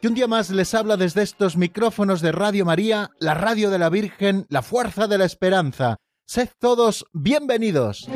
que un día más les habla desde estos micrófonos de Radio María, la radio de la Virgen, la fuerza de la esperanza. Sed todos bienvenidos.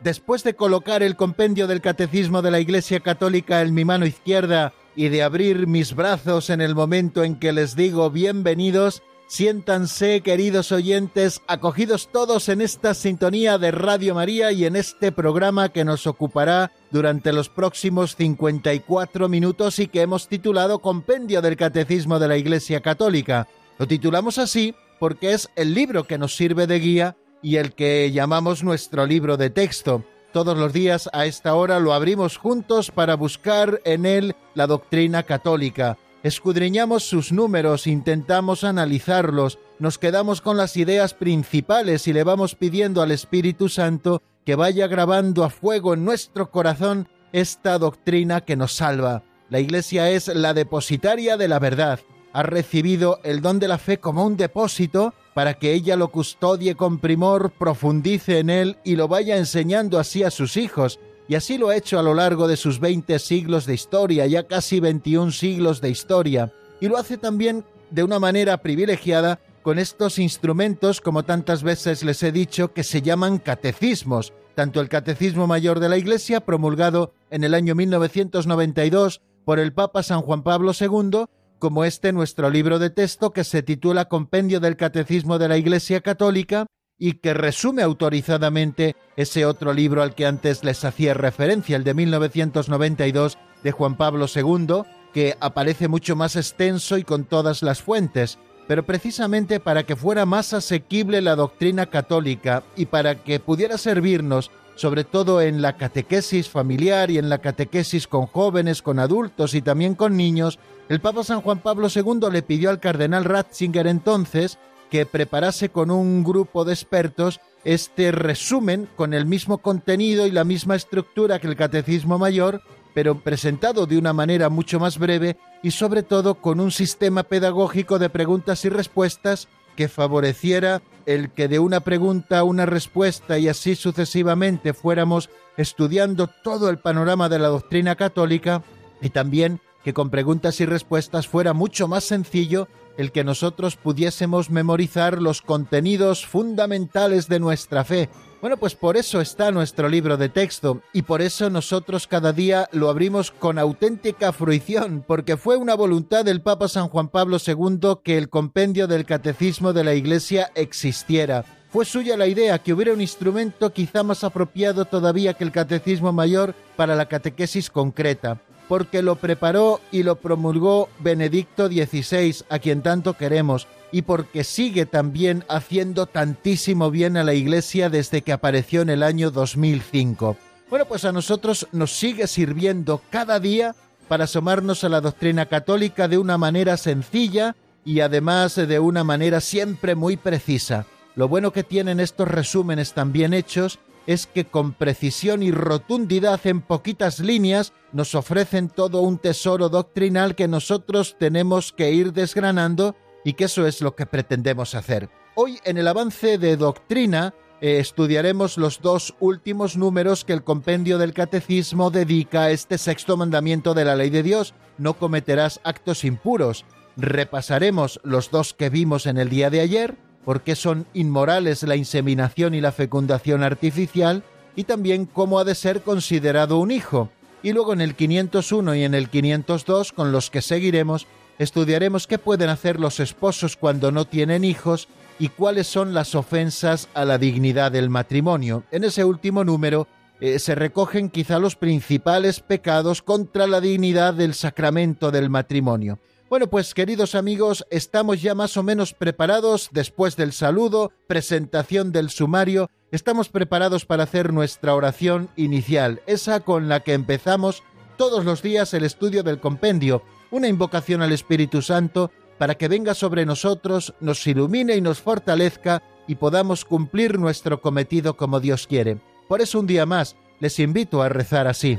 Después de colocar el compendio del Catecismo de la Iglesia Católica en mi mano izquierda y de abrir mis brazos en el momento en que les digo bienvenidos, siéntanse, queridos oyentes, acogidos todos en esta sintonía de Radio María y en este programa que nos ocupará durante los próximos 54 minutos y que hemos titulado Compendio del Catecismo de la Iglesia Católica. Lo titulamos así porque es el libro que nos sirve de guía y el que llamamos nuestro libro de texto. Todos los días a esta hora lo abrimos juntos para buscar en él la doctrina católica. Escudriñamos sus números, intentamos analizarlos, nos quedamos con las ideas principales y le vamos pidiendo al Espíritu Santo que vaya grabando a fuego en nuestro corazón esta doctrina que nos salva. La Iglesia es la depositaria de la verdad. Ha recibido el don de la fe como un depósito para que ella lo custodie con primor, profundice en él y lo vaya enseñando así a sus hijos, y así lo ha hecho a lo largo de sus 20 siglos de historia, ya casi 21 siglos de historia, y lo hace también de una manera privilegiada con estos instrumentos, como tantas veces les he dicho, que se llaman catecismos, tanto el Catecismo Mayor de la Iglesia, promulgado en el año 1992 por el Papa San Juan Pablo II, como este nuestro libro de texto que se titula Compendio del Catecismo de la Iglesia Católica y que resume autorizadamente ese otro libro al que antes les hacía referencia, el de 1992 de Juan Pablo II, que aparece mucho más extenso y con todas las fuentes, pero precisamente para que fuera más asequible la doctrina católica y para que pudiera servirnos sobre todo en la catequesis familiar y en la catequesis con jóvenes, con adultos y también con niños, el Papa San Juan Pablo II le pidió al cardenal Ratzinger entonces que preparase con un grupo de expertos este resumen con el mismo contenido y la misma estructura que el Catecismo Mayor, pero presentado de una manera mucho más breve y sobre todo con un sistema pedagógico de preguntas y respuestas que favoreciera el que de una pregunta a una respuesta y así sucesivamente fuéramos estudiando todo el panorama de la doctrina católica y también que con preguntas y respuestas fuera mucho más sencillo el que nosotros pudiésemos memorizar los contenidos fundamentales de nuestra fe. Bueno, pues por eso está nuestro libro de texto y por eso nosotros cada día lo abrimos con auténtica fruición, porque fue una voluntad del Papa San Juan Pablo II que el compendio del Catecismo de la Iglesia existiera. Fue suya la idea que hubiera un instrumento quizá más apropiado todavía que el Catecismo Mayor para la catequesis concreta porque lo preparó y lo promulgó Benedicto XVI, a quien tanto queremos, y porque sigue también haciendo tantísimo bien a la Iglesia desde que apareció en el año 2005. Bueno, pues a nosotros nos sigue sirviendo cada día para asomarnos a la doctrina católica de una manera sencilla y además de una manera siempre muy precisa. Lo bueno que tienen estos resúmenes tan bien hechos es que con precisión y rotundidad en poquitas líneas nos ofrecen todo un tesoro doctrinal que nosotros tenemos que ir desgranando y que eso es lo que pretendemos hacer. Hoy en el avance de doctrina eh, estudiaremos los dos últimos números que el compendio del catecismo dedica a este sexto mandamiento de la ley de Dios, no cometerás actos impuros. Repasaremos los dos que vimos en el día de ayer, por qué son inmorales la inseminación y la fecundación artificial, y también cómo ha de ser considerado un hijo. Y luego en el 501 y en el 502, con los que seguiremos, estudiaremos qué pueden hacer los esposos cuando no tienen hijos y cuáles son las ofensas a la dignidad del matrimonio. En ese último número eh, se recogen quizá los principales pecados contra la dignidad del sacramento del matrimonio. Bueno, pues queridos amigos, estamos ya más o menos preparados después del saludo, presentación del sumario, estamos preparados para hacer nuestra oración inicial, esa con la que empezamos todos los días el estudio del compendio, una invocación al Espíritu Santo para que venga sobre nosotros, nos ilumine y nos fortalezca y podamos cumplir nuestro cometido como Dios quiere. Por eso un día más les invito a rezar así.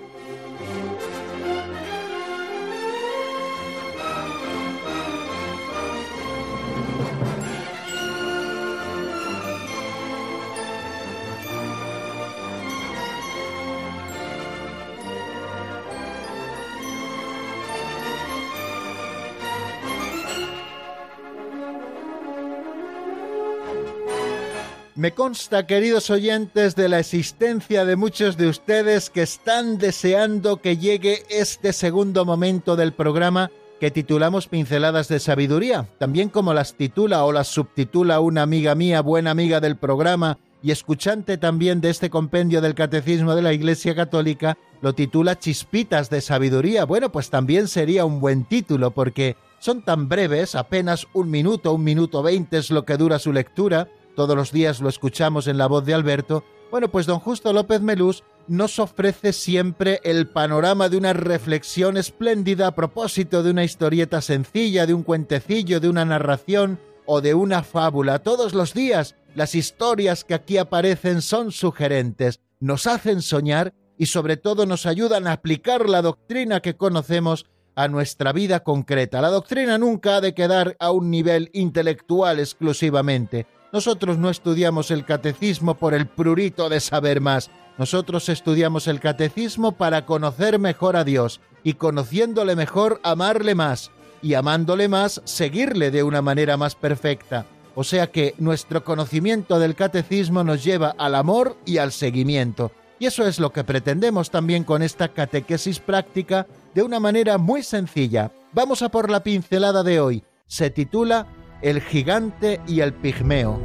Me consta, queridos oyentes, de la existencia de muchos de ustedes que están deseando que llegue este segundo momento del programa que titulamos Pinceladas de Sabiduría, también como las titula o las subtitula una amiga mía, buena amiga del programa y escuchante también de este compendio del Catecismo de la Iglesia Católica, lo titula Chispitas de Sabiduría. Bueno, pues también sería un buen título porque son tan breves, apenas un minuto, un minuto veinte es lo que dura su lectura, todos los días lo escuchamos en la voz de Alberto, bueno, pues don Justo López Melús nos ofrece siempre el panorama de una reflexión espléndida a propósito de una historieta sencilla, de un cuentecillo, de una narración o de una fábula. Todos los días las historias que aquí aparecen son sugerentes, nos hacen soñar y sobre todo nos ayudan a aplicar la doctrina que conocemos a nuestra vida concreta. La doctrina nunca ha de quedar a un nivel intelectual exclusivamente, nosotros no estudiamos el catecismo por el prurito de saber más. Nosotros estudiamos el catecismo para conocer mejor a Dios y conociéndole mejor amarle más y amándole más seguirle de una manera más perfecta. O sea que nuestro conocimiento del catecismo nos lleva al amor y al seguimiento. Y eso es lo que pretendemos también con esta catequesis práctica de una manera muy sencilla. Vamos a por la pincelada de hoy. Se titula el gigante y el pigmeo.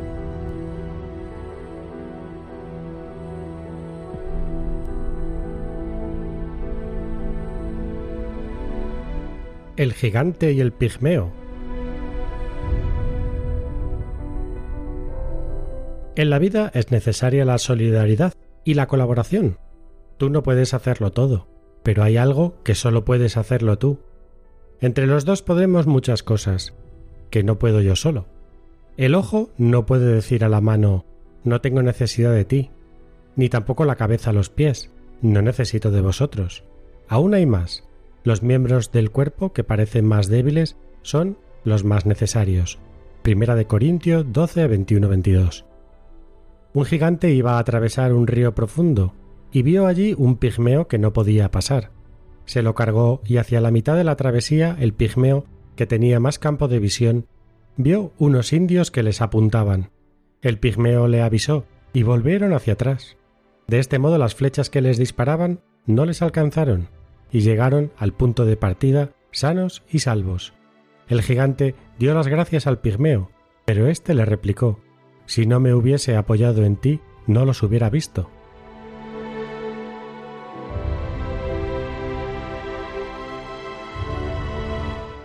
El gigante y el pigmeo. En la vida es necesaria la solidaridad y la colaboración. Tú no puedes hacerlo todo, pero hay algo que solo puedes hacerlo tú. Entre los dos podemos muchas cosas, que no puedo yo solo. El ojo no puede decir a la mano no tengo necesidad de ti, ni tampoco la cabeza a los pies, no necesito de vosotros. Aún hay más. Los miembros del cuerpo que parecen más débiles son los más necesarios. Primera de Corintios 12, 21, 22. Un gigante iba a atravesar un río profundo y vio allí un pigmeo que no podía pasar. Se lo cargó y hacia la mitad de la travesía el pigmeo que tenía más campo de visión, vio unos indios que les apuntaban. El pigmeo le avisó y volvieron hacia atrás. De este modo las flechas que les disparaban no les alcanzaron y llegaron al punto de partida sanos y salvos. El gigante dio las gracias al pigmeo, pero éste le replicó Si no me hubiese apoyado en ti, no los hubiera visto.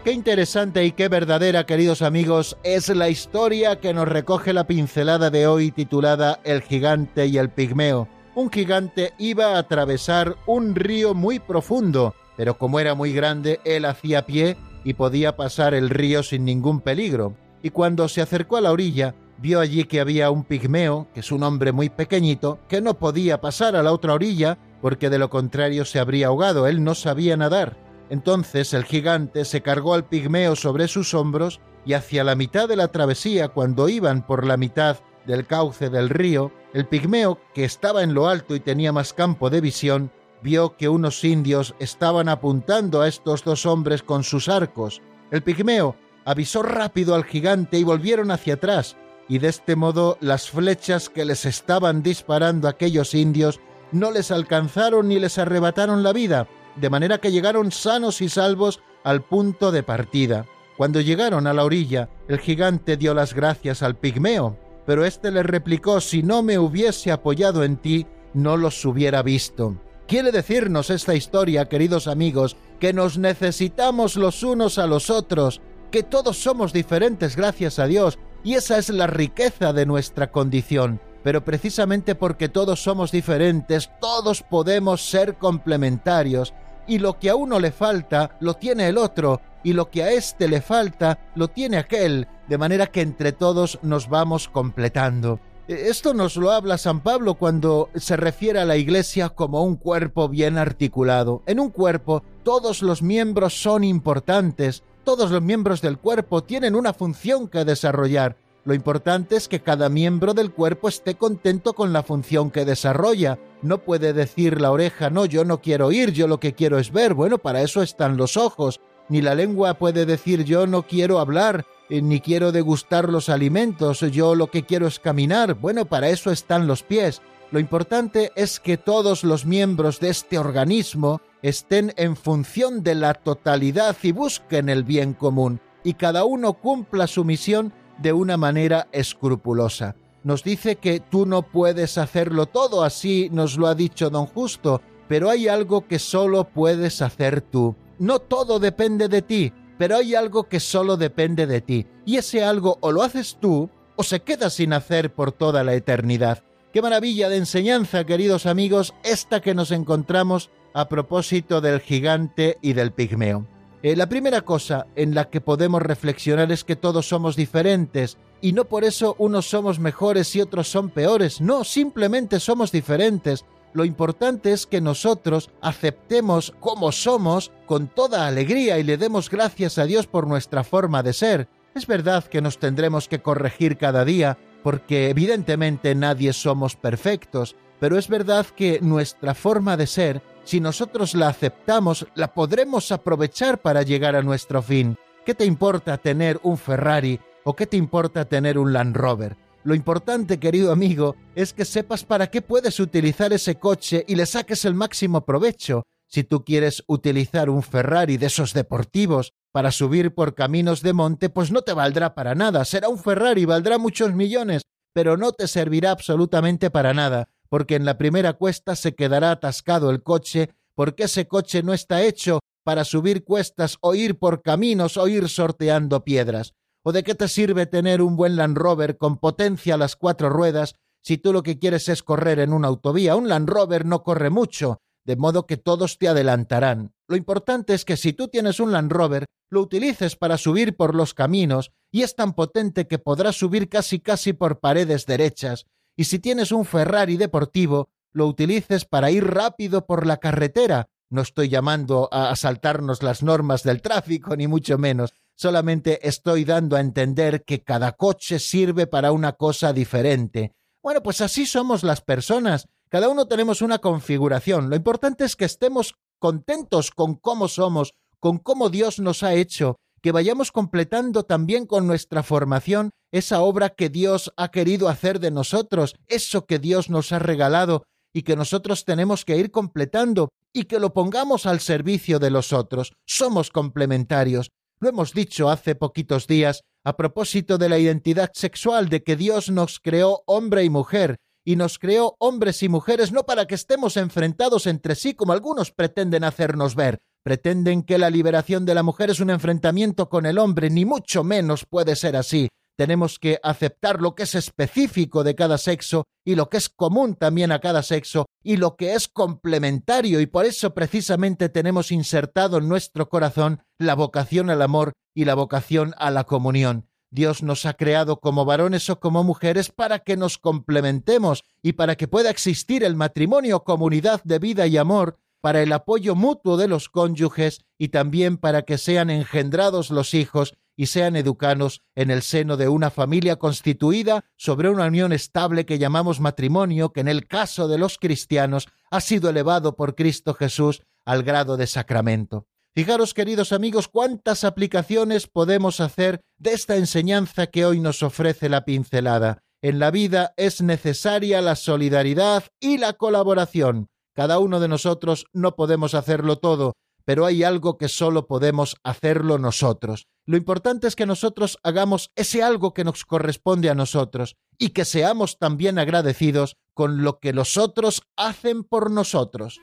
Qué interesante y qué verdadera, queridos amigos, es la historia que nos recoge la pincelada de hoy titulada El gigante y el pigmeo. Un gigante iba a atravesar un río muy profundo, pero como era muy grande, él hacía pie y podía pasar el río sin ningún peligro. Y cuando se acercó a la orilla, vio allí que había un pigmeo, que es un hombre muy pequeñito, que no podía pasar a la otra orilla, porque de lo contrario se habría ahogado, él no sabía nadar. Entonces el gigante se cargó al pigmeo sobre sus hombros y hacia la mitad de la travesía, cuando iban por la mitad del cauce del río, el pigmeo, que estaba en lo alto y tenía más campo de visión, vio que unos indios estaban apuntando a estos dos hombres con sus arcos. El pigmeo avisó rápido al gigante y volvieron hacia atrás, y de este modo las flechas que les estaban disparando aquellos indios no les alcanzaron ni les arrebataron la vida, de manera que llegaron sanos y salvos al punto de partida. Cuando llegaron a la orilla, el gigante dio las gracias al pigmeo, pero éste le replicó si no me hubiese apoyado en ti, no los hubiera visto. Quiere decirnos esta historia, queridos amigos, que nos necesitamos los unos a los otros, que todos somos diferentes gracias a Dios, y esa es la riqueza de nuestra condición. Pero precisamente porque todos somos diferentes, todos podemos ser complementarios, y lo que a uno le falta, lo tiene el otro, y lo que a éste le falta, lo tiene aquel, de manera que entre todos nos vamos completando. E, esto nos lo habla San Pablo cuando se refiere a la Iglesia como un cuerpo bien articulado. En un cuerpo todos los miembros son importantes, todos los miembros del cuerpo tienen una función que desarrollar. Lo importante es que cada miembro del cuerpo esté contento con la función que desarrolla. No puede decir la oreja, no, yo no quiero oír, yo lo que quiero es ver. Bueno, para eso están los ojos. Ni la lengua puede decir, yo no quiero hablar, eh, ni quiero degustar los alimentos, yo lo que quiero es caminar. Bueno, para eso están los pies. Lo importante es que todos los miembros de este organismo estén en función de la totalidad y busquen el bien común, y cada uno cumpla su misión de una manera escrupulosa. Nos dice que tú no puedes hacerlo todo, así nos lo ha dicho don Justo, pero hay algo que solo puedes hacer tú. No todo depende de ti, pero hay algo que solo depende de ti, y ese algo o lo haces tú o se queda sin hacer por toda la eternidad. Qué maravilla de enseñanza, queridos amigos, esta que nos encontramos a propósito del gigante y del pigmeo. Eh, la primera cosa en la que podemos reflexionar es que todos somos diferentes y no por eso unos somos mejores y otros son peores, no, simplemente somos diferentes. Lo importante es que nosotros aceptemos como somos con toda alegría y le demos gracias a Dios por nuestra forma de ser. Es verdad que nos tendremos que corregir cada día, porque evidentemente nadie somos perfectos, pero es verdad que nuestra forma de ser si nosotros la aceptamos, la podremos aprovechar para llegar a nuestro fin. ¿Qué te importa tener un Ferrari o qué te importa tener un Land Rover? Lo importante, querido amigo, es que sepas para qué puedes utilizar ese coche y le saques el máximo provecho. Si tú quieres utilizar un Ferrari de esos deportivos para subir por caminos de monte, pues no te valdrá para nada. Será un Ferrari, valdrá muchos millones, pero no te servirá absolutamente para nada porque en la primera cuesta se quedará atascado el coche, porque ese coche no está hecho para subir cuestas o ir por caminos o ir sorteando piedras. ¿O de qué te sirve tener un buen Land Rover con potencia a las cuatro ruedas si tú lo que quieres es correr en una autovía? Un Land Rover no corre mucho, de modo que todos te adelantarán. Lo importante es que si tú tienes un Land Rover, lo utilices para subir por los caminos y es tan potente que podrás subir casi casi por paredes derechas y si tienes un Ferrari deportivo, lo utilices para ir rápido por la carretera. No estoy llamando a saltarnos las normas del tráfico, ni mucho menos. Solamente estoy dando a entender que cada coche sirve para una cosa diferente. Bueno, pues así somos las personas. Cada uno tenemos una configuración. Lo importante es que estemos contentos con cómo somos, con cómo Dios nos ha hecho, que vayamos completando también con nuestra formación esa obra que Dios ha querido hacer de nosotros, eso que Dios nos ha regalado y que nosotros tenemos que ir completando y que lo pongamos al servicio de los otros. Somos complementarios. Lo hemos dicho hace poquitos días a propósito de la identidad sexual, de que Dios nos creó hombre y mujer, y nos creó hombres y mujeres no para que estemos enfrentados entre sí como algunos pretenden hacernos ver, pretenden que la liberación de la mujer es un enfrentamiento con el hombre, ni mucho menos puede ser así. Tenemos que aceptar lo que es específico de cada sexo y lo que es común también a cada sexo y lo que es complementario y por eso precisamente tenemos insertado en nuestro corazón la vocación al amor y la vocación a la comunión. Dios nos ha creado como varones o como mujeres para que nos complementemos y para que pueda existir el matrimonio, comunidad de vida y amor, para el apoyo mutuo de los cónyuges y también para que sean engendrados los hijos y sean educados en el seno de una familia constituida sobre una unión estable que llamamos matrimonio, que en el caso de los cristianos ha sido elevado por Cristo Jesús al grado de sacramento. Fijaros, queridos amigos, cuántas aplicaciones podemos hacer de esta enseñanza que hoy nos ofrece la pincelada. En la vida es necesaria la solidaridad y la colaboración. Cada uno de nosotros no podemos hacerlo todo, pero hay algo que solo podemos hacerlo nosotros. Lo importante es que nosotros hagamos ese algo que nos corresponde a nosotros y que seamos también agradecidos con lo que los otros hacen por nosotros.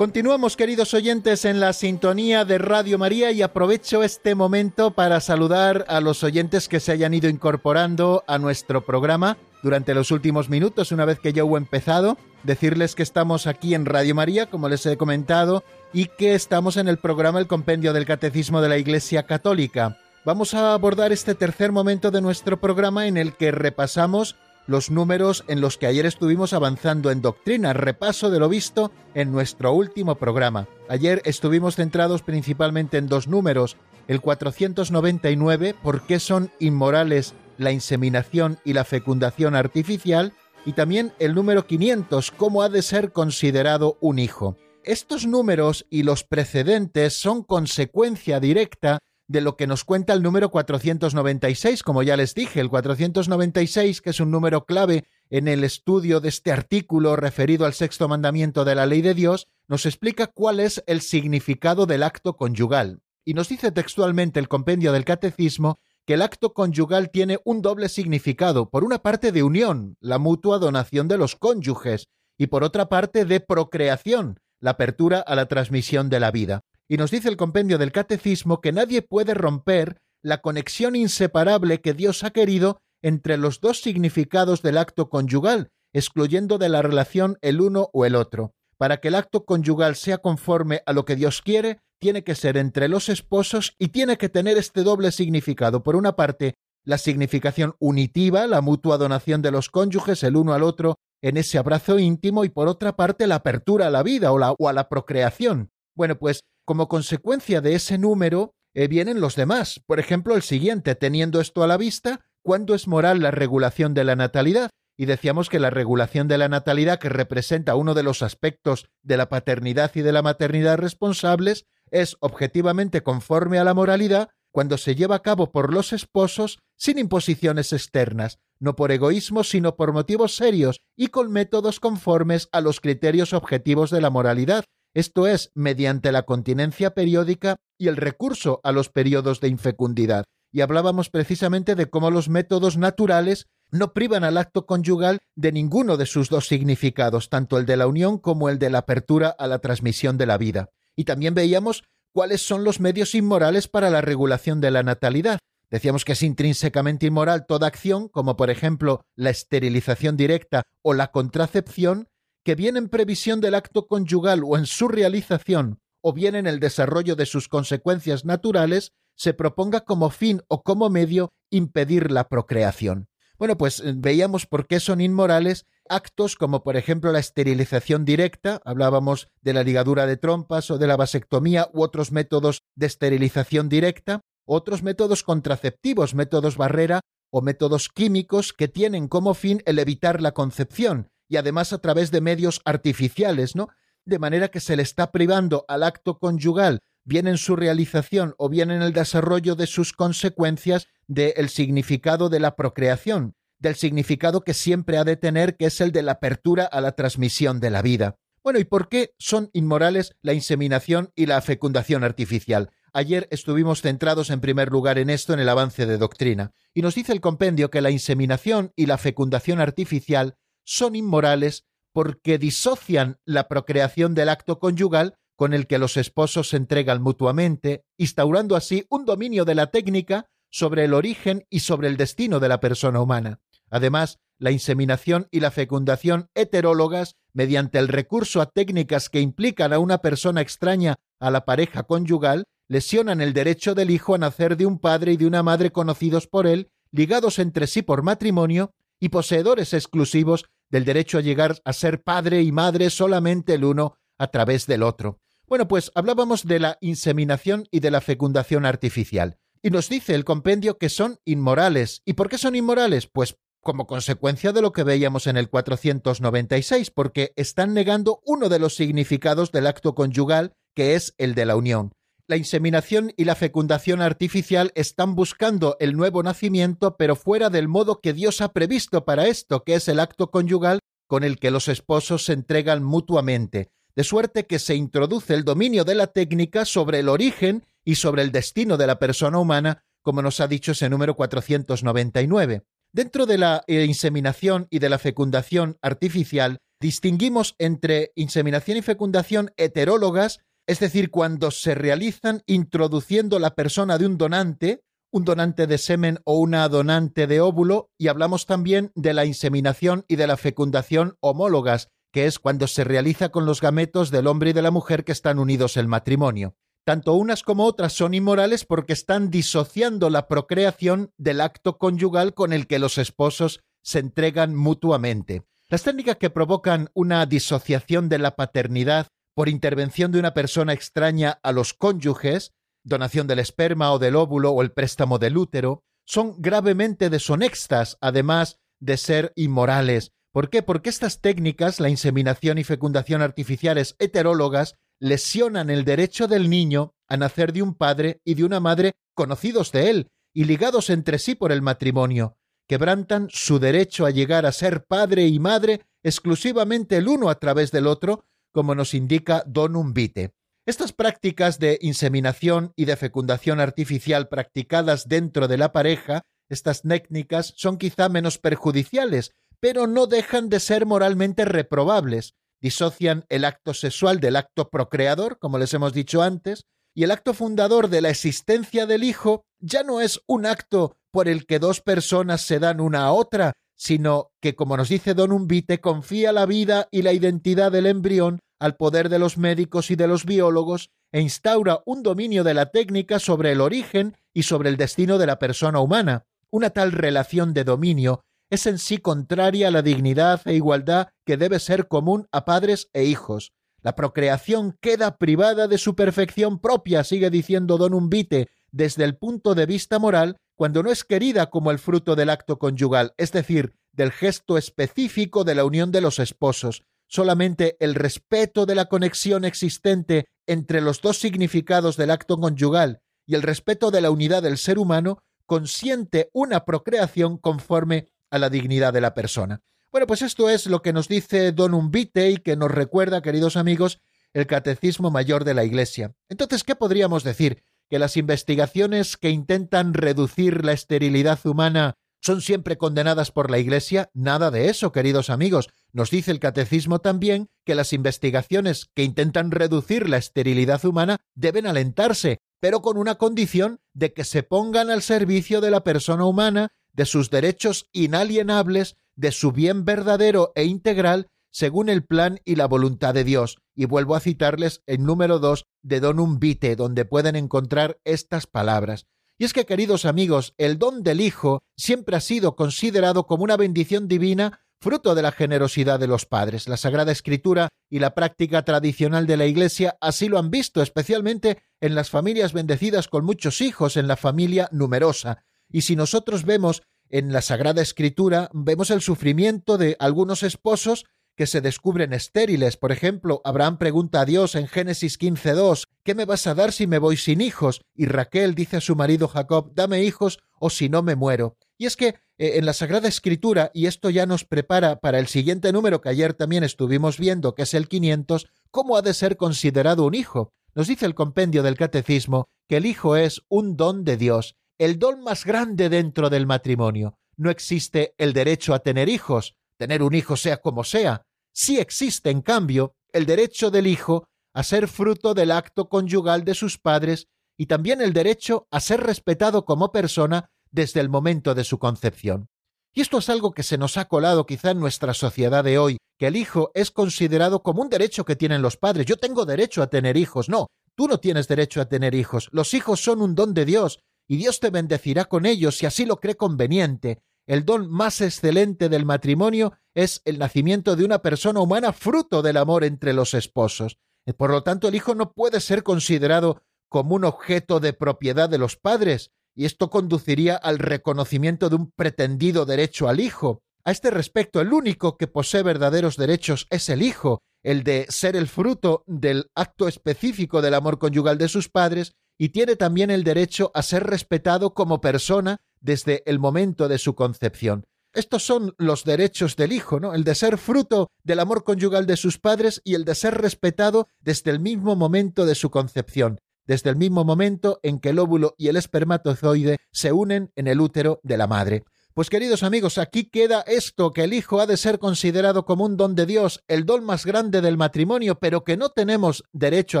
Continuamos, queridos oyentes, en la sintonía de Radio María y aprovecho este momento para saludar a los oyentes que se hayan ido incorporando a nuestro programa durante los últimos minutos, una vez que ya hubo empezado. Decirles que estamos aquí en Radio María, como les he comentado, y que estamos en el programa El Compendio del Catecismo de la Iglesia Católica. Vamos a abordar este tercer momento de nuestro programa en el que repasamos los números en los que ayer estuvimos avanzando en doctrina, repaso de lo visto en nuestro último programa. Ayer estuvimos centrados principalmente en dos números, el 499, por qué son inmorales la inseminación y la fecundación artificial, y también el número 500, cómo ha de ser considerado un hijo. Estos números y los precedentes son consecuencia directa de lo que nos cuenta el número 496, como ya les dije, el 496, que es un número clave en el estudio de este artículo referido al sexto mandamiento de la ley de Dios, nos explica cuál es el significado del acto conyugal. Y nos dice textualmente el compendio del catecismo que el acto conyugal tiene un doble significado, por una parte de unión, la mutua donación de los cónyuges, y por otra parte de procreación, la apertura a la transmisión de la vida. Y nos dice el compendio del Catecismo que nadie puede romper la conexión inseparable que Dios ha querido entre los dos significados del acto conyugal, excluyendo de la relación el uno o el otro. Para que el acto conyugal sea conforme a lo que Dios quiere, tiene que ser entre los esposos y tiene que tener este doble significado. Por una parte, la significación unitiva, la mutua donación de los cónyuges el uno al otro en ese abrazo íntimo, y por otra parte, la apertura a la vida o, o a la procreación. Bueno, pues como consecuencia de ese número eh, vienen los demás. Por ejemplo, el siguiente, teniendo esto a la vista, ¿cuándo es moral la regulación de la natalidad? Y decíamos que la regulación de la natalidad, que representa uno de los aspectos de la paternidad y de la maternidad responsables, es objetivamente conforme a la moralidad cuando se lleva a cabo por los esposos sin imposiciones externas, no por egoísmo, sino por motivos serios y con métodos conformes a los criterios objetivos de la moralidad, esto es, mediante la continencia periódica y el recurso a los periodos de infecundidad. Y hablábamos precisamente de cómo los métodos naturales no privan al acto conyugal de ninguno de sus dos significados, tanto el de la unión como el de la apertura a la transmisión de la vida. Y también veíamos cuáles son los medios inmorales para la regulación de la natalidad. Decíamos que es intrínsecamente inmoral toda acción, como por ejemplo la esterilización directa o la contracepción, que bien en previsión del acto conyugal o en su realización, o bien en el desarrollo de sus consecuencias naturales, se proponga como fin o como medio impedir la procreación. Bueno, pues eh, veíamos por qué son inmorales actos como por ejemplo la esterilización directa, hablábamos de la ligadura de trompas o de la vasectomía u otros métodos de esterilización directa, otros métodos contraceptivos, métodos barrera o métodos químicos que tienen como fin el evitar la concepción, y además a través de medios artificiales, ¿no? De manera que se le está privando al acto conyugal, bien en su realización o bien en el desarrollo de sus consecuencias, del significado de la procreación, del significado que siempre ha de tener, que es el de la apertura a la transmisión de la vida. Bueno, ¿y por qué son inmorales la inseminación y la fecundación artificial? Ayer estuvimos centrados en primer lugar en esto en el avance de doctrina, y nos dice el compendio que la inseminación y la fecundación artificial son inmorales porque disocian la procreación del acto conyugal con el que los esposos se entregan mutuamente, instaurando así un dominio de la técnica sobre el origen y sobre el destino de la persona humana. Además, la inseminación y la fecundación heterólogas, mediante el recurso a técnicas que implican a una persona extraña a la pareja conyugal, lesionan el derecho del hijo a nacer de un padre y de una madre conocidos por él ligados entre sí por matrimonio y poseedores exclusivos del derecho a llegar a ser padre y madre solamente el uno a través del otro. Bueno, pues hablábamos de la inseminación y de la fecundación artificial. Y nos dice el compendio que son inmorales. ¿Y por qué son inmorales? Pues como consecuencia de lo que veíamos en el 496, porque están negando uno de los significados del acto conyugal, que es el de la unión. La inseminación y la fecundación artificial están buscando el nuevo nacimiento, pero fuera del modo que Dios ha previsto para esto, que es el acto conyugal con el que los esposos se entregan mutuamente, de suerte que se introduce el dominio de la técnica sobre el origen y sobre el destino de la persona humana, como nos ha dicho ese número 499. Dentro de la eh, inseminación y de la fecundación artificial, distinguimos entre inseminación y fecundación heterólogas, es decir, cuando se realizan introduciendo la persona de un donante, un donante de semen o una donante de óvulo, y hablamos también de la inseminación y de la fecundación homólogas, que es cuando se realiza con los gametos del hombre y de la mujer que están unidos en matrimonio. Tanto unas como otras son inmorales porque están disociando la procreación del acto conyugal con el que los esposos se entregan mutuamente. Las técnicas que provocan una disociación de la paternidad por intervención de una persona extraña a los cónyuges, donación del esperma o del óvulo o el préstamo del útero, son gravemente deshonextas, además de ser inmorales. ¿Por qué? Porque estas técnicas, la inseminación y fecundación artificiales heterólogas, lesionan el derecho del niño a nacer de un padre y de una madre conocidos de él y ligados entre sí por el matrimonio, quebrantan su derecho a llegar a ser padre y madre exclusivamente el uno a través del otro, como nos indica Donum Vitae. Estas prácticas de inseminación y de fecundación artificial practicadas dentro de la pareja, estas técnicas son quizá menos perjudiciales, pero no dejan de ser moralmente reprobables, disocian el acto sexual del acto procreador, como les hemos dicho antes, y el acto fundador de la existencia del hijo ya no es un acto por el que dos personas se dan una a otra, sino que, como nos dice Don Umbite, confía la vida y la identidad del embrión al poder de los médicos y de los biólogos e instaura un dominio de la técnica sobre el origen y sobre el destino de la persona humana. Una tal relación de dominio es en sí contraria a la dignidad e igualdad que debe ser común a padres e hijos. La procreación queda privada de su perfección propia, sigue diciendo Don Umbite, desde el punto de vista moral, cuando no es querida como el fruto del acto conyugal, es decir, del gesto específico de la unión de los esposos. Solamente el respeto de la conexión existente entre los dos significados del acto conyugal y el respeto de la unidad del ser humano consiente una procreación conforme a la dignidad de la persona. Bueno, pues esto es lo que nos dice Don Umbite y que nos recuerda, queridos amigos, el Catecismo Mayor de la Iglesia. Entonces, ¿qué podríamos decir? ¿Que las investigaciones que intentan reducir la esterilidad humana son siempre condenadas por la Iglesia? Nada de eso, queridos amigos. Nos dice el Catecismo también que las investigaciones que intentan reducir la esterilidad humana deben alentarse, pero con una condición de que se pongan al servicio de la persona humana de sus derechos inalienables, de su bien verdadero e integral, según el plan y la voluntad de Dios. Y vuelvo a citarles el número 2 de Donum Vitae, donde pueden encontrar estas palabras. Y es que, queridos amigos, el don del Hijo siempre ha sido considerado como una bendición divina fruto de la generosidad de los padres. La Sagrada Escritura y la práctica tradicional de la Iglesia así lo han visto, especialmente en las familias bendecidas con muchos hijos, en la familia numerosa. Y si nosotros vemos en la Sagrada Escritura, vemos el sufrimiento de algunos esposos que se descubren estériles. Por ejemplo, Abraham pregunta a Dios en Génesis 15.2, ¿qué me vas a dar si me voy sin hijos? Y Raquel dice a su marido Jacob, dame hijos o si no me muero. Y es que eh, en la Sagrada Escritura, y esto ya nos prepara para el siguiente número que ayer también estuvimos viendo, que es el 500, cómo ha de ser considerado un hijo. Nos dice el compendio del Catecismo que el hijo es un don de Dios el don más grande dentro del matrimonio. No existe el derecho a tener hijos, tener un hijo sea como sea. Sí existe, en cambio, el derecho del hijo a ser fruto del acto conyugal de sus padres y también el derecho a ser respetado como persona desde el momento de su concepción. Y esto es algo que se nos ha colado quizá en nuestra sociedad de hoy, que el hijo es considerado como un derecho que tienen los padres. Yo tengo derecho a tener hijos. No, tú no tienes derecho a tener hijos. Los hijos son un don de Dios y Dios te bendecirá con ellos si así lo cree conveniente. El don más excelente del matrimonio es el nacimiento de una persona humana fruto del amor entre los esposos. Por lo tanto, el hijo no puede ser considerado como un objeto de propiedad de los padres, y esto conduciría al reconocimiento de un pretendido derecho al hijo. A este respecto, el único que posee verdaderos derechos es el hijo, el de ser el fruto del acto específico del amor conyugal de sus padres, y tiene también el derecho a ser respetado como persona desde el momento de su concepción. Estos son los derechos del hijo, ¿no? El de ser fruto del amor conyugal de sus padres y el de ser respetado desde el mismo momento de su concepción, desde el mismo momento en que el óvulo y el espermatozoide se unen en el útero de la madre. Pues queridos amigos, aquí queda esto, que el hijo ha de ser considerado como un don de Dios, el don más grande del matrimonio, pero que no tenemos derecho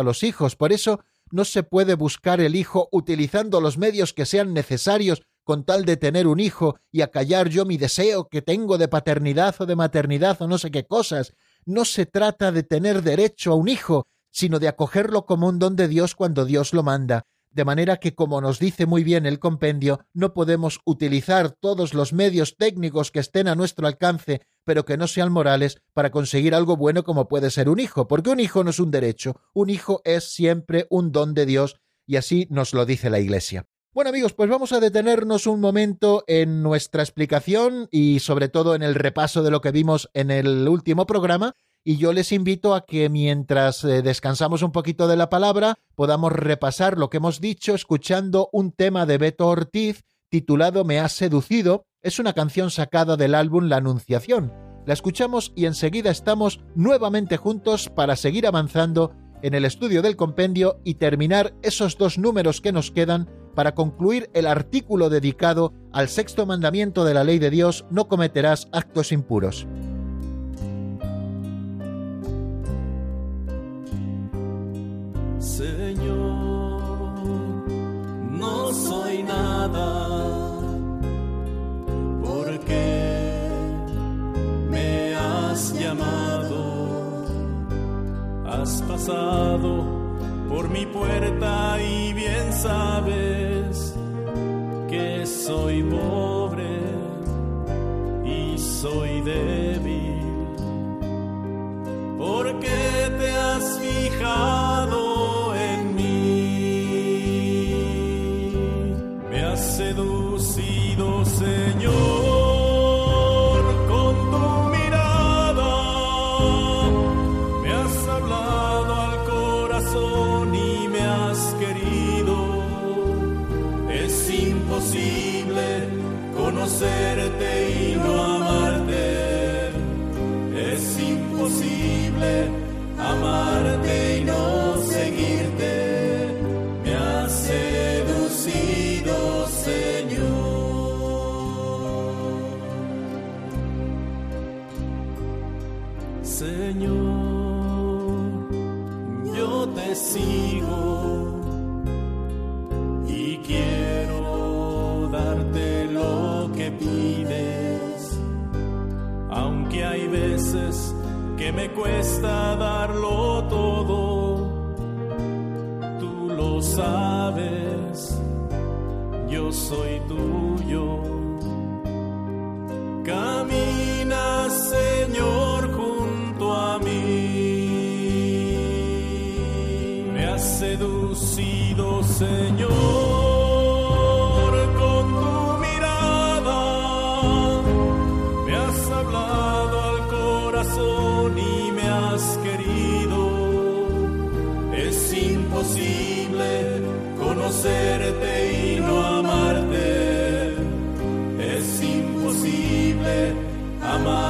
a los hijos. Por eso no se puede buscar el hijo utilizando los medios que sean necesarios con tal de tener un hijo y acallar yo mi deseo que tengo de paternidad o de maternidad o no sé qué cosas. No se trata de tener derecho a un hijo, sino de acogerlo como un don de Dios cuando Dios lo manda. De manera que, como nos dice muy bien el compendio, no podemos utilizar todos los medios técnicos que estén a nuestro alcance, pero que no sean morales, para conseguir algo bueno como puede ser un hijo, porque un hijo no es un derecho, un hijo es siempre un don de Dios, y así nos lo dice la Iglesia. Bueno amigos, pues vamos a detenernos un momento en nuestra explicación y sobre todo en el repaso de lo que vimos en el último programa y yo les invito a que mientras eh, descansamos un poquito de la palabra podamos repasar lo que hemos dicho escuchando un tema de Beto Ortiz titulado Me has seducido. Es una canción sacada del álbum La Anunciación. La escuchamos y enseguida estamos nuevamente juntos para seguir avanzando en el estudio del compendio y terminar esos dos números que nos quedan para concluir el artículo dedicado al sexto mandamiento de la ley de Dios, no cometerás actos impuros. Señor, no soy nada, porque me has llamado, has pasado por mi puerta y bien sabes que soy pobre y soy débil. Mama.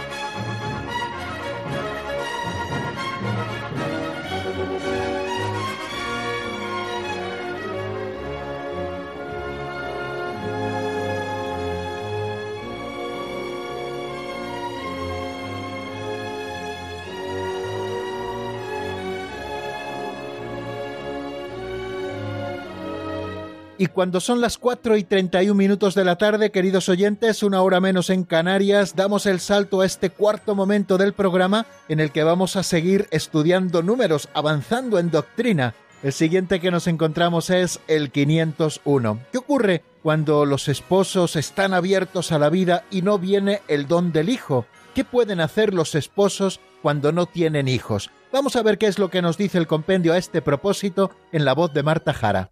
Y cuando son las 4 y 31 minutos de la tarde, queridos oyentes, una hora menos en Canarias, damos el salto a este cuarto momento del programa en el que vamos a seguir estudiando números, avanzando en doctrina. El siguiente que nos encontramos es el 501. ¿Qué ocurre cuando los esposos están abiertos a la vida y no viene el don del hijo? ¿Qué pueden hacer los esposos cuando no tienen hijos? Vamos a ver qué es lo que nos dice el compendio a este propósito en la voz de Marta Jara.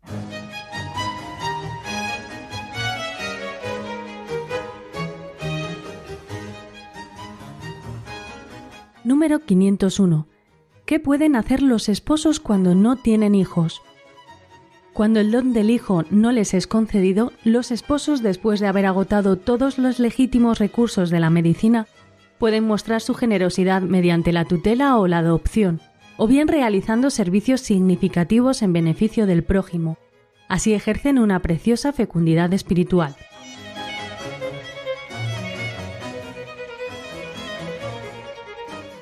Número 501. ¿Qué pueden hacer los esposos cuando no tienen hijos? Cuando el don del hijo no les es concedido, los esposos, después de haber agotado todos los legítimos recursos de la medicina, pueden mostrar su generosidad mediante la tutela o la adopción, o bien realizando servicios significativos en beneficio del prójimo. Así ejercen una preciosa fecundidad espiritual.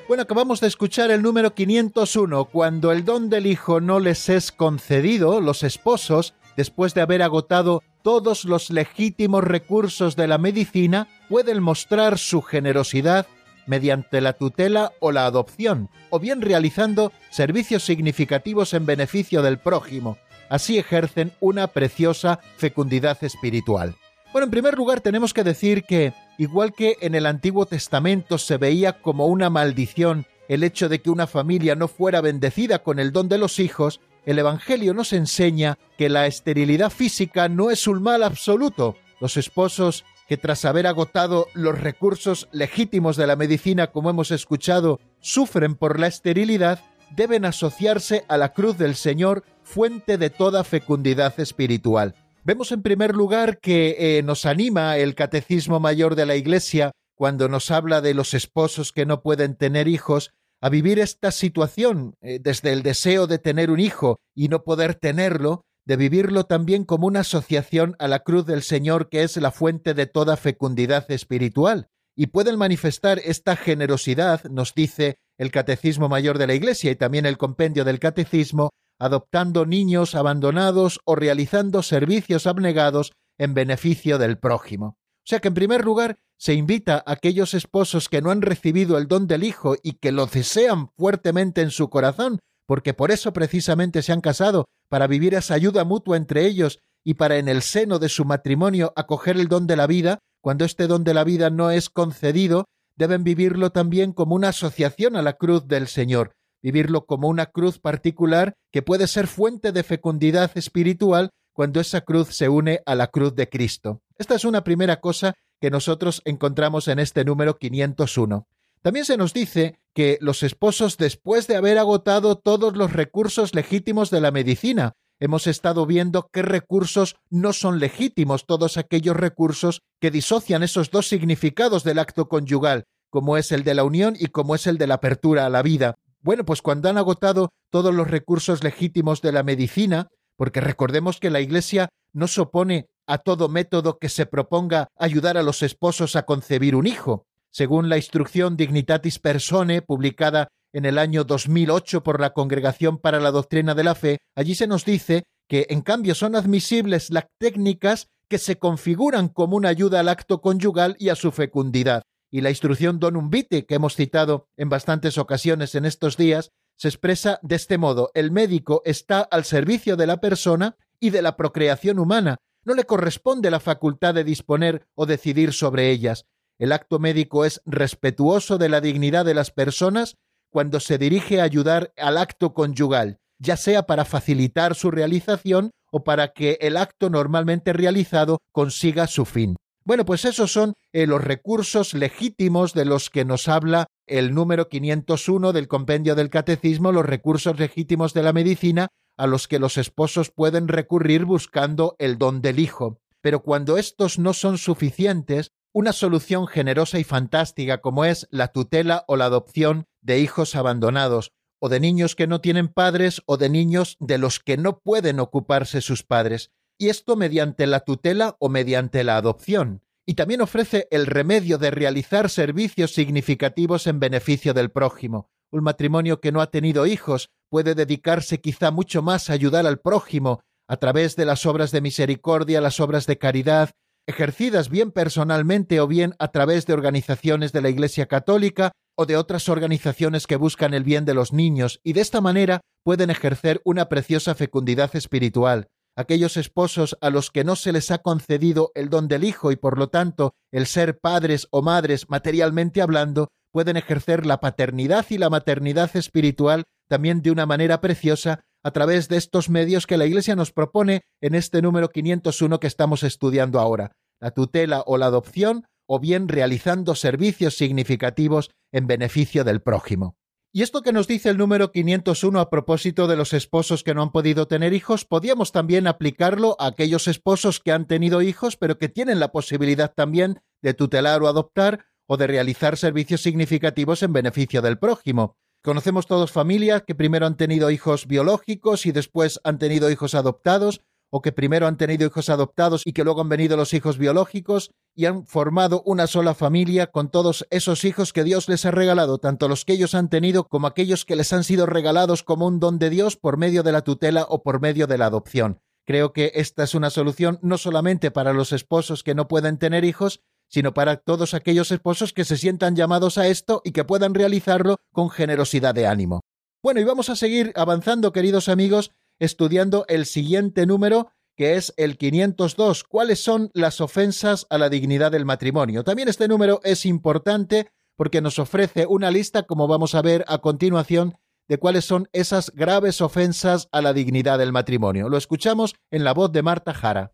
Bueno, acabamos de escuchar el número 501. Cuando el don del Hijo no les es concedido, los esposos, después de haber agotado todos los legítimos recursos de la medicina, pueden mostrar su generosidad mediante la tutela o la adopción, o bien realizando servicios significativos en beneficio del prójimo. Así ejercen una preciosa fecundidad espiritual. Bueno, en primer lugar tenemos que decir que, igual que en el Antiguo Testamento se veía como una maldición el hecho de que una familia no fuera bendecida con el don de los hijos, el Evangelio nos enseña que la esterilidad física no es un mal absoluto. Los esposos que tras haber agotado los recursos legítimos de la medicina, como hemos escuchado, sufren por la esterilidad, deben asociarse a la cruz del Señor, fuente de toda fecundidad espiritual. Vemos en primer lugar que eh, nos anima el Catecismo Mayor de la Iglesia cuando nos habla de los esposos que no pueden tener hijos, a vivir esta situación eh, desde el deseo de tener un hijo y no poder tenerlo, de vivirlo también como una asociación a la cruz del Señor que es la fuente de toda fecundidad espiritual. Y pueden manifestar esta generosidad, nos dice el Catecismo Mayor de la Iglesia y también el Compendio del Catecismo, adoptando niños abandonados o realizando servicios abnegados en beneficio del prójimo. O sea que en primer lugar se invita a aquellos esposos que no han recibido el don del Hijo y que lo desean fuertemente en su corazón, porque por eso precisamente se han casado, para vivir esa ayuda mutua entre ellos y para en el seno de su matrimonio acoger el don de la vida, cuando este don de la vida no es concedido, deben vivirlo también como una asociación a la cruz del Señor, vivirlo como una cruz particular que puede ser fuente de fecundidad espiritual cuando esa cruz se une a la cruz de Cristo. Esta es una primera cosa que nosotros encontramos en este número 501. También se nos dice que los esposos, después de haber agotado todos los recursos legítimos de la medicina, hemos estado viendo qué recursos no son legítimos, todos aquellos recursos que disocian esos dos significados del acto conyugal, como es el de la unión y como es el de la apertura a la vida. Bueno, pues cuando han agotado todos los recursos legítimos de la medicina, porque recordemos que la Iglesia no se opone a todo método que se proponga ayudar a los esposos a concebir un hijo. Según la instrucción Dignitatis Persone, publicada en el año 2008 por la Congregación para la Doctrina de la Fe, allí se nos dice que en cambio son admisibles las técnicas que se configuran como una ayuda al acto conyugal y a su fecundidad y la instrucción Donum Vitae, que hemos citado en bastantes ocasiones en estos días, se expresa de este modo: el médico está al servicio de la persona y de la procreación humana. No le corresponde la facultad de disponer o decidir sobre ellas. El acto médico es respetuoso de la dignidad de las personas cuando se dirige a ayudar al acto conyugal, ya sea para facilitar su realización o para que el acto normalmente realizado consiga su fin. Bueno, pues esos son eh, los recursos legítimos de los que nos habla el número 501 del compendio del catecismo, los recursos legítimos de la medicina a los que los esposos pueden recurrir buscando el don del hijo. Pero cuando estos no son suficientes, una solución generosa y fantástica como es la tutela o la adopción de hijos abandonados, o de niños que no tienen padres, o de niños de los que no pueden ocuparse sus padres, y esto mediante la tutela o mediante la adopción. Y también ofrece el remedio de realizar servicios significativos en beneficio del prójimo. Un matrimonio que no ha tenido hijos puede dedicarse quizá mucho más a ayudar al prójimo a través de las obras de misericordia, las obras de caridad, ejercidas bien personalmente o bien a través de organizaciones de la Iglesia Católica o de otras organizaciones que buscan el bien de los niños, y de esta manera pueden ejercer una preciosa fecundidad espiritual. Aquellos esposos a los que no se les ha concedido el don del hijo y por lo tanto el ser padres o madres materialmente hablando, pueden ejercer la paternidad y la maternidad espiritual también de una manera preciosa a través de estos medios que la Iglesia nos propone en este número 501 que estamos estudiando ahora, la tutela o la adopción, o bien realizando servicios significativos en beneficio del prójimo. Y esto que nos dice el número 501 a propósito de los esposos que no han podido tener hijos, podíamos también aplicarlo a aquellos esposos que han tenido hijos, pero que tienen la posibilidad también de tutelar o adoptar o de realizar servicios significativos en beneficio del prójimo. Conocemos todos familias que primero han tenido hijos biológicos y después han tenido hijos adoptados, o que primero han tenido hijos adoptados y que luego han venido los hijos biológicos y han formado una sola familia con todos esos hijos que Dios les ha regalado, tanto los que ellos han tenido como aquellos que les han sido regalados como un don de Dios por medio de la tutela o por medio de la adopción. Creo que esta es una solución no solamente para los esposos que no pueden tener hijos, sino para todos aquellos esposos que se sientan llamados a esto y que puedan realizarlo con generosidad de ánimo. Bueno, y vamos a seguir avanzando, queridos amigos, estudiando el siguiente número, que es el 502. ¿Cuáles son las ofensas a la dignidad del matrimonio? También este número es importante porque nos ofrece una lista, como vamos a ver a continuación, de cuáles son esas graves ofensas a la dignidad del matrimonio. Lo escuchamos en la voz de Marta Jara.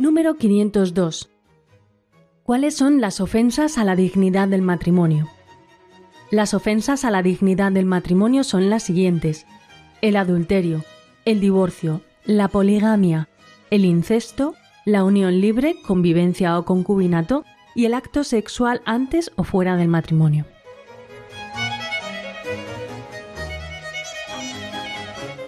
Número 502. ¿Cuáles son las ofensas a la dignidad del matrimonio? Las ofensas a la dignidad del matrimonio son las siguientes. El adulterio, el divorcio, la poligamia, el incesto, la unión libre, convivencia o concubinato y el acto sexual antes o fuera del matrimonio.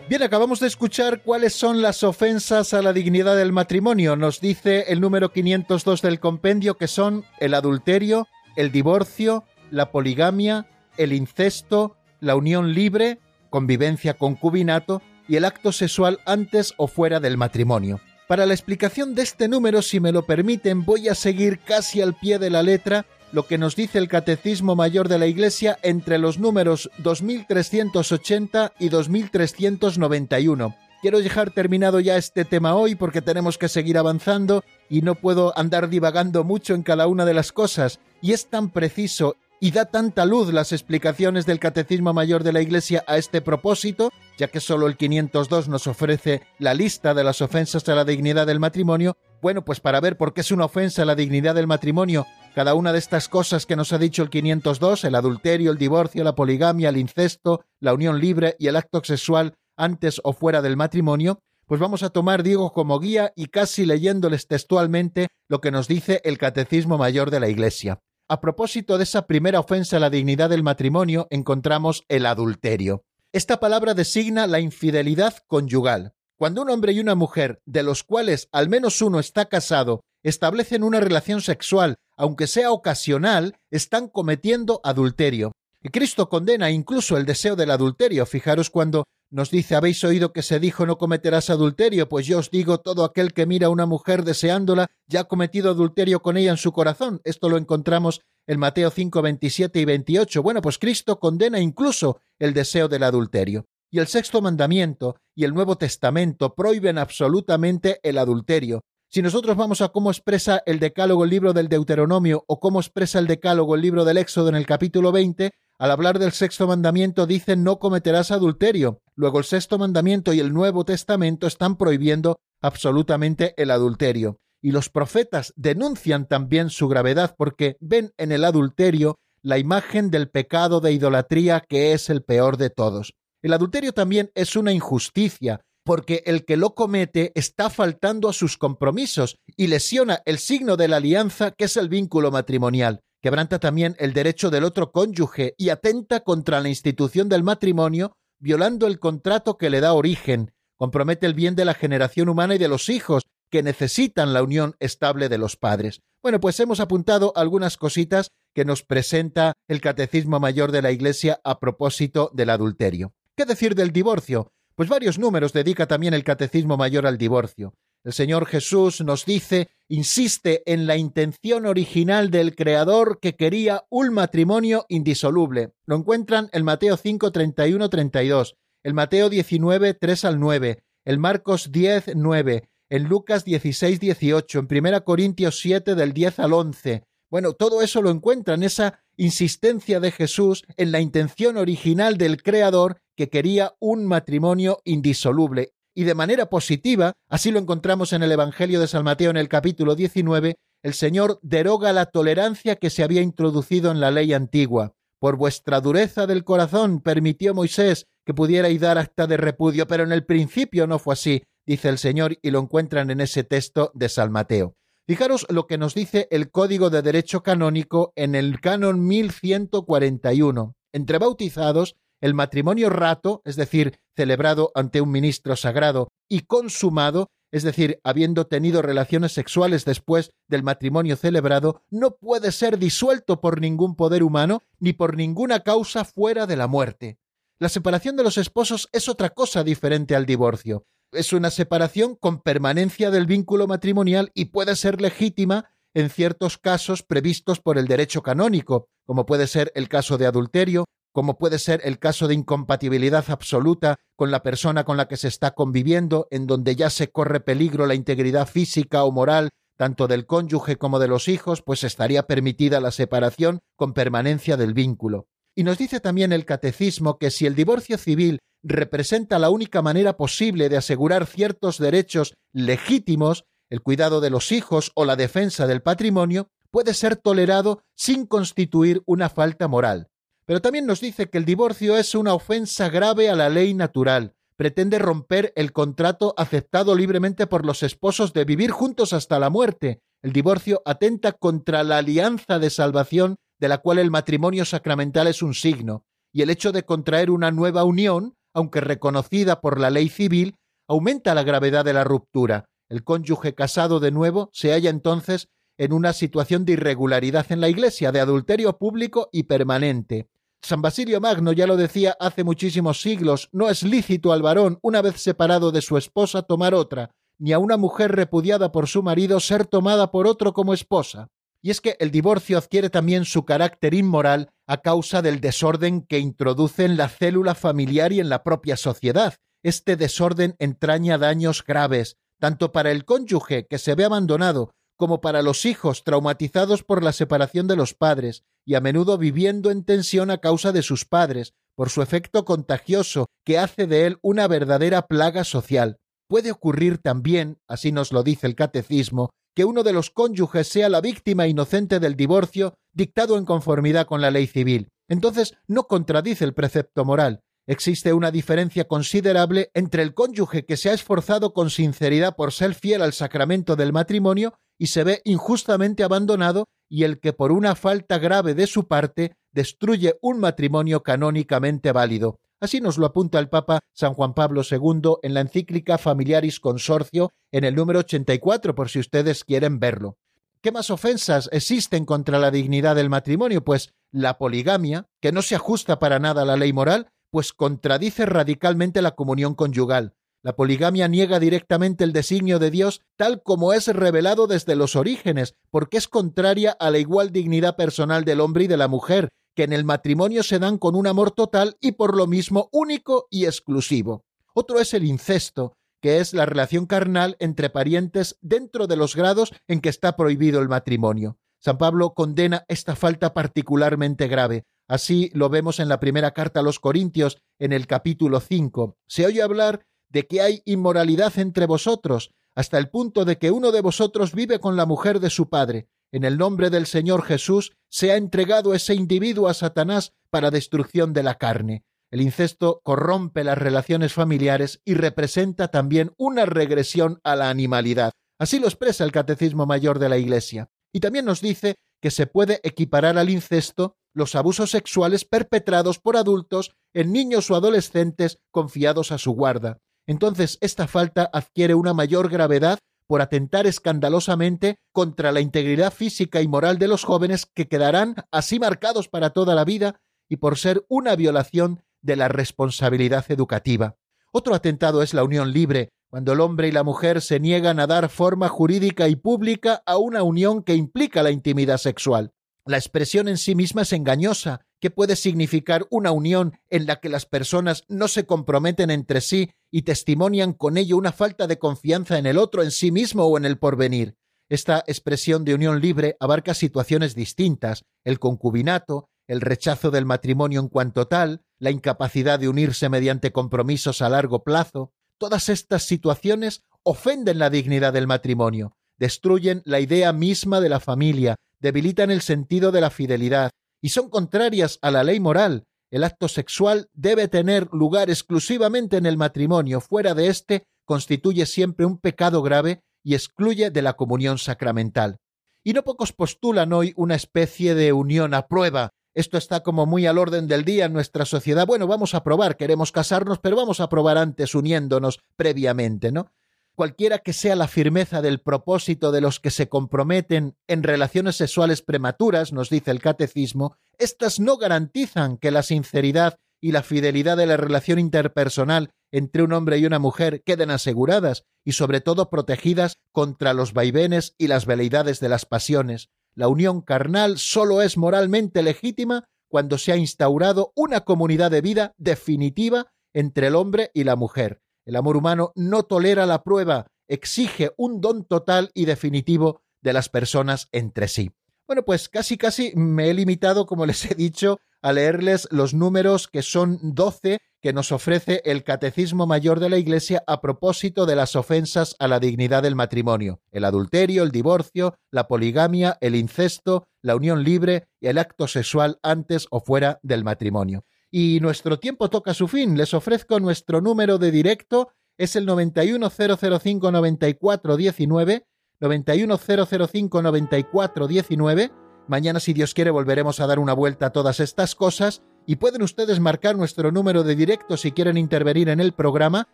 Bien, acabamos de escuchar cuáles son las ofensas a la dignidad del matrimonio. Nos dice el número 502 del compendio que son el adulterio, el divorcio, la poligamia, el incesto, la unión libre, convivencia concubinato y el acto sexual antes o fuera del matrimonio. Para la explicación de este número, si me lo permiten, voy a seguir casi al pie de la letra lo que nos dice el Catecismo Mayor de la Iglesia entre los números 2380 y 2391. Quiero dejar terminado ya este tema hoy porque tenemos que seguir avanzando y no puedo andar divagando mucho en cada una de las cosas. Y es tan preciso y da tanta luz las explicaciones del Catecismo Mayor de la Iglesia a este propósito, ya que solo el 502 nos ofrece la lista de las ofensas a la dignidad del matrimonio, bueno, pues para ver por qué es una ofensa a la dignidad del matrimonio cada una de estas cosas que nos ha dicho el 502, el adulterio, el divorcio, la poligamia, el incesto, la unión libre y el acto sexual antes o fuera del matrimonio, pues vamos a tomar, digo, como guía y casi leyéndoles textualmente lo que nos dice el Catecismo Mayor de la Iglesia. A propósito de esa primera ofensa a la dignidad del matrimonio, encontramos el adulterio. Esta palabra designa la infidelidad conyugal. Cuando un hombre y una mujer, de los cuales al menos uno está casado, establecen una relación sexual, aunque sea ocasional, están cometiendo adulterio. Y Cristo condena incluso el deseo del adulterio. Fijaros cuando nos dice habéis oído que se dijo no cometerás adulterio, pues yo os digo todo aquel que mira a una mujer deseándola ya ha cometido adulterio con ella en su corazón. Esto lo encontramos en Mateo 5, 27 y 28. Bueno, pues Cristo condena incluso el deseo del adulterio. Y el sexto mandamiento y el Nuevo Testamento prohíben absolutamente el adulterio. Si nosotros vamos a cómo expresa el Decálogo el libro del Deuteronomio o cómo expresa el Decálogo el libro del Éxodo en el capítulo 20, al hablar del sexto mandamiento dice no cometerás adulterio. Luego el sexto mandamiento y el Nuevo Testamento están prohibiendo absolutamente el adulterio. Y los profetas denuncian también su gravedad porque ven en el adulterio la imagen del pecado de idolatría que es el peor de todos. El adulterio también es una injusticia, porque el que lo comete está faltando a sus compromisos y lesiona el signo de la alianza que es el vínculo matrimonial. Quebranta también el derecho del otro cónyuge y atenta contra la institución del matrimonio, violando el contrato que le da origen. Compromete el bien de la generación humana y de los hijos, que necesitan la unión estable de los padres. Bueno, pues hemos apuntado algunas cositas que nos presenta el Catecismo Mayor de la Iglesia a propósito del adulterio. ¿Qué decir del divorcio? Pues varios números dedica también el Catecismo Mayor al divorcio. El Señor Jesús nos dice, insiste en la intención original del Creador que quería un matrimonio indisoluble. Lo encuentran en Mateo 5, 31, 32, el Mateo 19, 3 al 9, el Marcos 10, 9, en Lucas 16, 18, en 1 Corintios 7 del 10 al 11. Bueno, todo eso lo encuentran, esa insistencia de Jesús en la intención original del Creador que quería un matrimonio indisoluble. Y de manera positiva, así lo encontramos en el Evangelio de San Mateo en el capítulo 19, el Señor deroga la tolerancia que se había introducido en la ley antigua. Por vuestra dureza del corazón permitió Moisés que pudierais dar acta de repudio, pero en el principio no fue así, dice el Señor, y lo encuentran en ese texto de San Mateo. Fijaros lo que nos dice el Código de Derecho Canónico en el canon 1141. Entre bautizados el matrimonio rato, es decir, celebrado ante un ministro sagrado, y consumado, es decir, habiendo tenido relaciones sexuales después del matrimonio celebrado, no puede ser disuelto por ningún poder humano ni por ninguna causa fuera de la muerte. La separación de los esposos es otra cosa diferente al divorcio. Es una separación con permanencia del vínculo matrimonial y puede ser legítima en ciertos casos previstos por el derecho canónico, como puede ser el caso de adulterio, como puede ser el caso de incompatibilidad absoluta con la persona con la que se está conviviendo, en donde ya se corre peligro la integridad física o moral tanto del cónyuge como de los hijos, pues estaría permitida la separación con permanencia del vínculo. Y nos dice también el catecismo que si el divorcio civil representa la única manera posible de asegurar ciertos derechos legítimos, el cuidado de los hijos o la defensa del patrimonio, puede ser tolerado sin constituir una falta moral. Pero también nos dice que el divorcio es una ofensa grave a la ley natural, pretende romper el contrato aceptado libremente por los esposos de vivir juntos hasta la muerte. El divorcio atenta contra la alianza de salvación de la cual el matrimonio sacramental es un signo, y el hecho de contraer una nueva unión, aunque reconocida por la ley civil, aumenta la gravedad de la ruptura. El cónyuge casado de nuevo se halla entonces en una situación de irregularidad en la Iglesia, de adulterio público y permanente. San Basilio Magno ya lo decía hace muchísimos siglos, no es lícito al varón, una vez separado de su esposa, tomar otra, ni a una mujer repudiada por su marido ser tomada por otro como esposa. Y es que el divorcio adquiere también su carácter inmoral a causa del desorden que introduce en la célula familiar y en la propia sociedad. Este desorden entraña daños graves, tanto para el cónyuge que se ve abandonado como para los hijos traumatizados por la separación de los padres y a menudo viviendo en tensión a causa de sus padres, por su efecto contagioso que hace de él una verdadera plaga social. Puede ocurrir también, así nos lo dice el catecismo, que uno de los cónyuges sea la víctima inocente del divorcio dictado en conformidad con la ley civil. Entonces no contradice el precepto moral, Existe una diferencia considerable entre el cónyuge que se ha esforzado con sinceridad por ser fiel al sacramento del matrimonio y se ve injustamente abandonado y el que por una falta grave de su parte destruye un matrimonio canónicamente válido. Así nos lo apunta el Papa San Juan Pablo II en la encíclica Familiaris Consorcio en el número 84 por si ustedes quieren verlo. ¿Qué más ofensas existen contra la dignidad del matrimonio? Pues la poligamia, que no se ajusta para nada a la ley moral, pues contradice radicalmente la comunión conyugal. La poligamia niega directamente el designio de Dios tal como es revelado desde los orígenes, porque es contraria a la igual dignidad personal del hombre y de la mujer, que en el matrimonio se dan con un amor total y por lo mismo único y exclusivo. Otro es el incesto, que es la relación carnal entre parientes dentro de los grados en que está prohibido el matrimonio. San Pablo condena esta falta particularmente grave. Así lo vemos en la primera carta a los Corintios, en el capítulo 5. Se oye hablar de que hay inmoralidad entre vosotros, hasta el punto de que uno de vosotros vive con la mujer de su padre. En el nombre del Señor Jesús se ha entregado ese individuo a Satanás para destrucción de la carne. El incesto corrompe las relaciones familiares y representa también una regresión a la animalidad. Así lo expresa el Catecismo Mayor de la Iglesia. Y también nos dice que se puede equiparar al incesto los abusos sexuales perpetrados por adultos en niños o adolescentes confiados a su guarda. Entonces, esta falta adquiere una mayor gravedad por atentar escandalosamente contra la integridad física y moral de los jóvenes que quedarán así marcados para toda la vida y por ser una violación de la responsabilidad educativa. Otro atentado es la unión libre, cuando el hombre y la mujer se niegan a dar forma jurídica y pública a una unión que implica la intimidad sexual. La expresión en sí misma es engañosa, que puede significar una unión en la que las personas no se comprometen entre sí y testimonian con ello una falta de confianza en el otro, en sí mismo o en el porvenir. Esta expresión de unión libre abarca situaciones distintas, el concubinato, el rechazo del matrimonio en cuanto tal, la incapacidad de unirse mediante compromisos a largo plazo, todas estas situaciones ofenden la dignidad del matrimonio, destruyen la idea misma de la familia, debilitan el sentido de la fidelidad y son contrarias a la ley moral. El acto sexual debe tener lugar exclusivamente en el matrimonio, fuera de éste constituye siempre un pecado grave y excluye de la comunión sacramental. Y no pocos postulan hoy una especie de unión a prueba, esto está como muy al orden del día en nuestra sociedad. Bueno, vamos a probar, queremos casarnos, pero vamos a probar antes uniéndonos previamente, ¿no? Cualquiera que sea la firmeza del propósito de los que se comprometen en relaciones sexuales prematuras, nos dice el catecismo, éstas no garantizan que la sinceridad y la fidelidad de la relación interpersonal entre un hombre y una mujer queden aseguradas y sobre todo protegidas contra los vaivenes y las veleidades de las pasiones. La unión carnal solo es moralmente legítima cuando se ha instaurado una comunidad de vida definitiva entre el hombre y la mujer. El amor humano no tolera la prueba, exige un don total y definitivo de las personas entre sí. Bueno, pues casi casi me he limitado, como les he dicho, a leerles los números que son doce que nos ofrece el Catecismo Mayor de la Iglesia a propósito de las ofensas a la dignidad del matrimonio, el adulterio, el divorcio, la poligamia, el incesto, la unión libre y el acto sexual antes o fuera del matrimonio. Y nuestro tiempo toca su fin. Les ofrezco nuestro número de directo, es el 910059419, 910059419. Mañana, si Dios quiere, volveremos a dar una vuelta a todas estas cosas y pueden ustedes marcar nuestro número de directo si quieren intervenir en el programa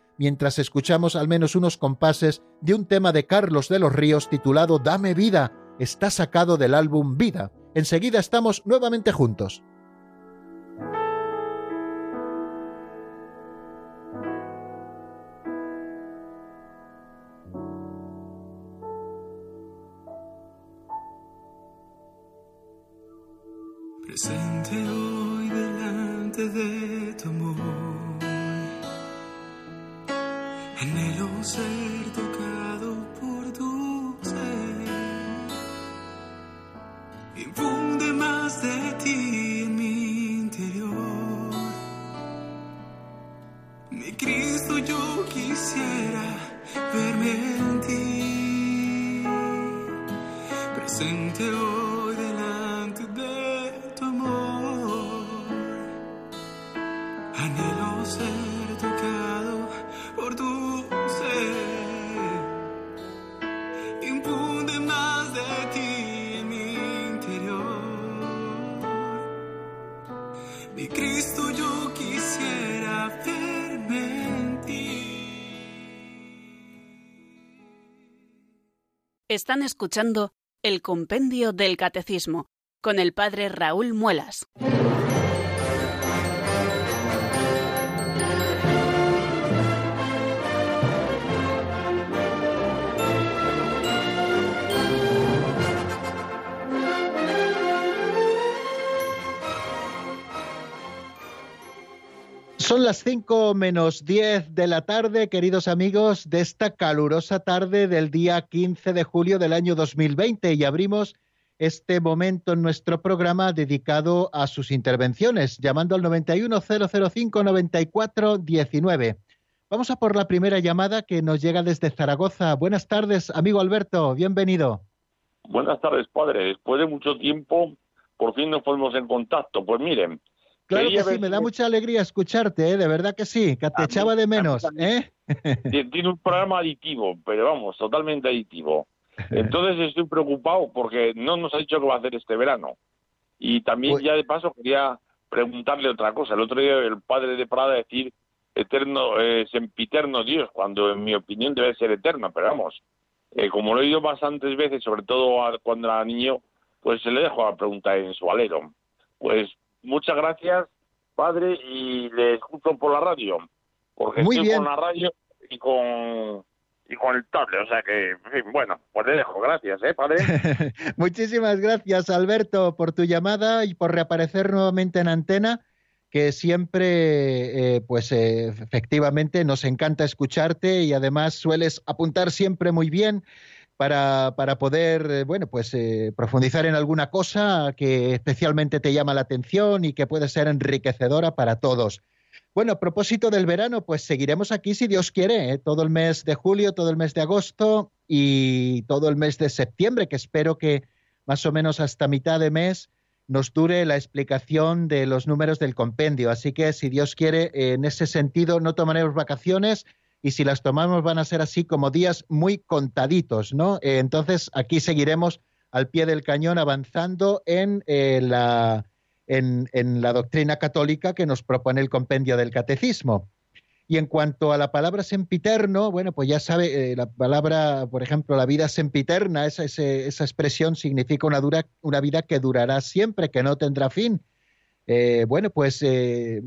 mientras escuchamos al menos unos compases de un tema de Carlos de los Ríos titulado Dame vida. Está sacado del álbum Vida. Enseguida estamos nuevamente juntos. Presente hoy delante de tu amor. Anhelo ser tocado por tu ser. Infunde más de ti en mi interior. Mi Cristo, yo quisiera verme en ti. Presente hoy Cristo, yo quisiera verme en ti. Están escuchando el Compendio del Catecismo con el Padre Raúl Muelas. Son las 5 menos 10 de la tarde, queridos amigos, de esta calurosa tarde del día 15 de julio del año 2020 y abrimos este momento en nuestro programa dedicado a sus intervenciones, llamando al 910059419. Vamos a por la primera llamada que nos llega desde Zaragoza. Buenas tardes, amigo Alberto, bienvenido. Buenas tardes, padre. Después de mucho tiempo, por fin nos ponemos en contacto. Pues miren, Claro Quería que sí, ver me da mucha alegría escucharte, ¿eh? de verdad que sí, que te A mí- echaba de mí menos. también. ¿eh? Tie- tiene un programa aditivo, pero vamos, totalmente aditivo. Entonces estoy preocupado porque no nos ha dicho qué va a hacer este verano. Y también Pues- ya de paso quería preguntarle otra cosa. El otro día el padre de Prada decir eterno, eh, sempiterno Dios, cuando en mi opinión debe ser eterno, pero vamos, eh, como lo he oído bastantes veces, sobre todo a- cuando era niño, pues se le dejo la pregunta en su alero. Pues muchas gracias, padre, y le escucho por la radio, porque Muy estoy bien. con la radio y con y con el tablet, o sea que, en fin, bueno, pues le dejo, gracias, ¿eh, padre? Muchísimas gracias, Alberto, por tu llamada y por reaparecer nuevamente en antena, que siempre, eh, pues eh, efectivamente, nos encanta escucharte y además sueles apuntar siempre muy bien para, para poder, eh, bueno, pues eh, profundizar en alguna cosa que especialmente te llama la atención y que puede ser enriquecedora para todos. Bueno, a propósito del verano, pues seguiremos aquí si Dios quiere, ¿eh? todo el mes de julio, todo el mes de agosto y todo el mes de septiembre, que espero que más o menos hasta mitad de mes nos dure la explicación de los números del compendio. Así que si Dios quiere, en ese sentido no tomaremos vacaciones y si las tomamos van a ser así como días muy contaditos, ¿no? Eh, entonces aquí seguiremos al pie del cañón avanzando en eh, la en, la doctrina católica que nos propone el compendio del catecismo. Y en cuanto a la palabra sempiterno, bueno, pues ya sabe, eh, la palabra, por ejemplo, la vida sempiterna, esa, ese- esa expresión significa una, dura, una vida que durará siempre, que no tendrá fin. Eh, bueno, pues eh,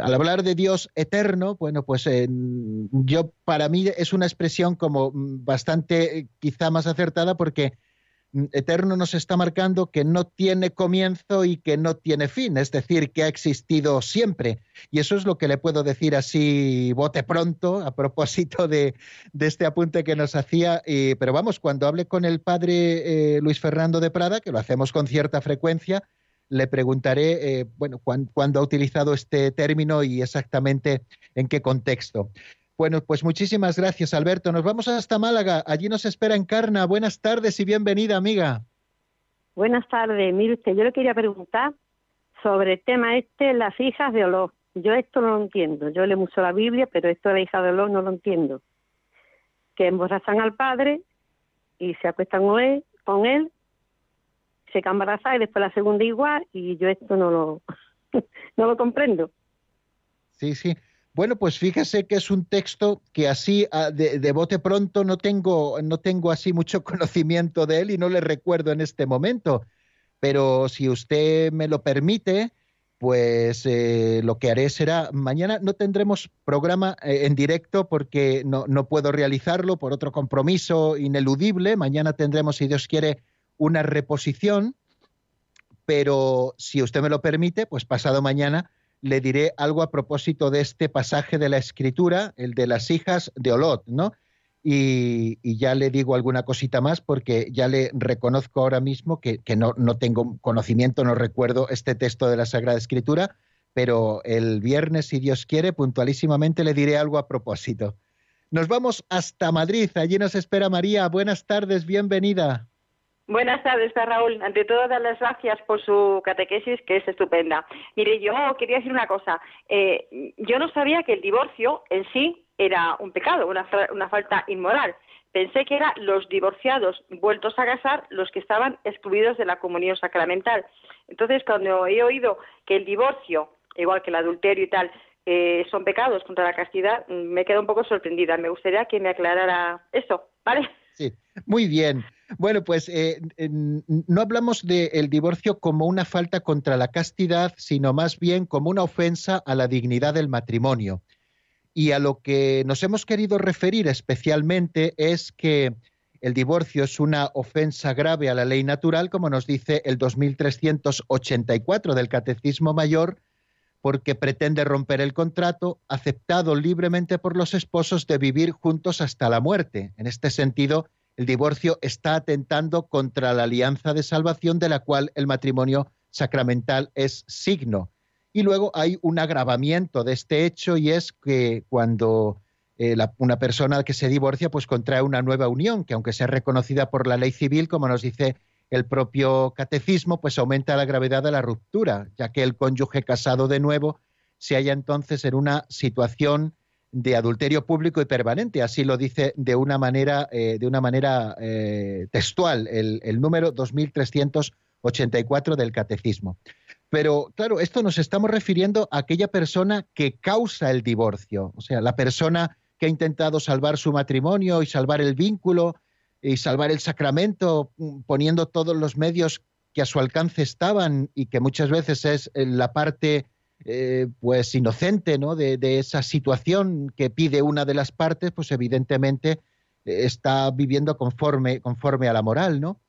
al hablar de Dios eterno, bueno, pues eh, yo para mí es una expresión como mm, bastante quizá más acertada porque mm, eterno nos está marcando que no tiene comienzo y que no tiene fin, es decir, que ha existido siempre. Y eso es lo que le puedo decir así bote pronto a propósito de, este apunte que nos hacía. Y- pero vamos, cuando hable con el padre Luis Fernando de Prada, que lo hacemos con cierta frecuencia, le preguntaré, eh, bueno, cuán- cuándo ha utilizado este término y exactamente en qué contexto. Bueno, pues muchísimas gracias, Alberto. Nos vamos hasta Málaga. Allí nos espera Encarna. Buenas tardes y bienvenida, amiga. Buenas tardes. Mire usted, yo le quería preguntar sobre el tema este, las hijas de olor. Yo esto no lo entiendo. Yo leo mucho la Biblia, pero esto de la hija de olor no lo entiendo. Que emborrachan al padre y se acuestan con él se y después la segunda igual y yo esto no lo, no lo comprendo. Sí, sí. Bueno, pues fíjese que es un texto que así a- de, de bote pronto no tengo, no tengo así mucho conocimiento de él y no le recuerdo en este momento. Pero si usted me lo permite, pues eh, lo que haré será, mañana no tendremos programa eh, en directo porque no, no puedo realizarlo por otro compromiso ineludible. Mañana tendremos, si Dios quiere, una reposición. Pero si usted me lo permite, pues pasado mañana le diré algo a propósito de este pasaje de la escritura, el de las hijas de Olot, ¿no? Y, ya le digo alguna cosita más porque ya le reconozco ahora mismo que, que no, no tengo conocimiento, no recuerdo este texto de la Sagrada Escritura, pero el viernes, si Dios quiere, puntualísimamente le diré algo a propósito. Nos vamos hasta Madrid, allí nos espera María. Buenas tardes, bienvenida. Buenas tardes, Raúl. Ante todo, dar las gracias por su catequesis, que es estupenda. Mire, yo quería decir una cosa. Eh, yo no sabía que el divorcio en sí era un pecado, una, una falta inmoral. Pensé que eran los divorciados vueltos a casar los que estaban excluidos de la comunión sacramental. Entonces, cuando he oído que el divorcio, igual que el adulterio y tal, eh, son pecados contra la castidad, me quedo un poco sorprendida. Me gustaría que me aclarara eso, ¿vale? Sí, muy bien. Bueno, pues eh, no hablamos del divorcio como una falta contra la castidad, sino más bien como una ofensa a la dignidad del matrimonio. Y a lo que nos hemos querido referir especialmente es que el divorcio es una ofensa grave a la ley natural, como nos dice el 2384 del Catecismo Mayor, porque pretende romper el contrato aceptado libremente por los esposos de vivir juntos hasta la muerte. En este sentido, el divorcio está atentando contra la alianza de salvación de la cual el matrimonio sacramental es signo. Y luego hay un agravamiento de este hecho y es que cuando eh, una persona que se divorcia pues contrae una nueva unión, que aunque sea reconocida por la ley civil, como nos dice el propio catecismo, pues aumenta la gravedad de la ruptura, ya que el cónyuge casado de nuevo se halla entonces en una situación de adulterio público y permanente. Así lo dice de una manera, eh, de una manera eh, textual el, el número 2384 del catecismo. Pero claro, esto nos estamos refiriendo a aquella persona que causa el divorcio, o sea, la persona que ha intentado salvar su matrimonio y salvar el vínculo y salvar el sacramento mm, poniendo todos los medios que a su alcance estaban y que muchas veces es eh, la parte eh, pues inocente ¿no? de, esa situación que pide una de las partes, pues evidentemente eh, está viviendo conforme, conforme a la moral, ¿no?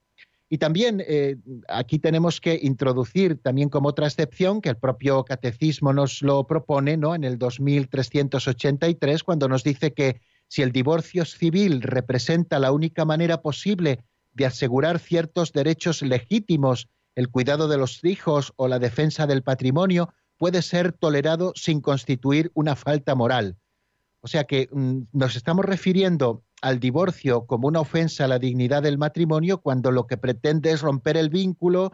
Y también eh, aquí tenemos que introducir también como otra excepción, que el propio catecismo nos lo propone, ¿no? En el 2383, cuando nos dice que si el divorcio civil representa la única manera posible de asegurar ciertos derechos legítimos, el cuidado de los hijos o la defensa del patrimonio, puede ser tolerado sin constituir una falta moral. O sea que mm, nos estamos refiriendo al divorcio como una ofensa a la dignidad del matrimonio cuando lo que pretende es romper el vínculo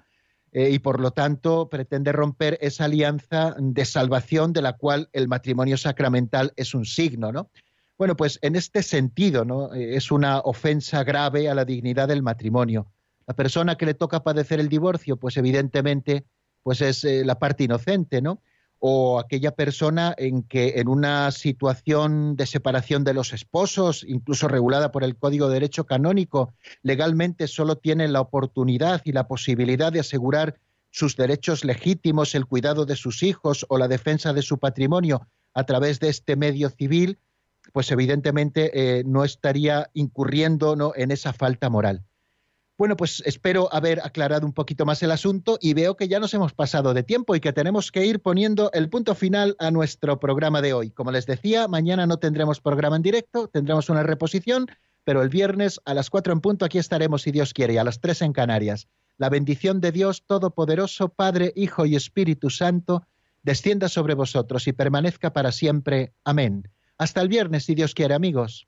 eh, y por lo tanto pretende romper esa alianza de salvación de la cual el matrimonio sacramental es un signo, ¿no? Bueno, pues en este sentido, ¿no? Eh, es una ofensa grave a la dignidad del matrimonio. La persona que le toca padecer el divorcio, pues evidentemente, pues es eh, la parte inocente, ¿no? o aquella persona en que en una situación de separación de los esposos, incluso regulada por el Código de Derecho Canónico, legalmente solo tiene la oportunidad y la posibilidad de asegurar sus derechos legítimos, el cuidado de sus hijos o la defensa de su patrimonio a través de este medio civil, pues evidentemente eh, no estaría incurriendo ¿no? en esa falta moral. Bueno, pues espero haber aclarado un poquito más el asunto y veo que ya nos hemos pasado de tiempo y que tenemos que ir poniendo el punto final a nuestro programa de hoy. Como les decía, mañana no tendremos programa en directo, tendremos una reposición, pero el viernes a las cuatro en punto aquí estaremos, si Dios quiere, y a las tres en Canarias. La bendición de Dios Todopoderoso, Padre, Hijo y Espíritu Santo, descienda sobre vosotros y permanezca para siempre. Amén. Hasta el viernes, si Dios quiere, amigos.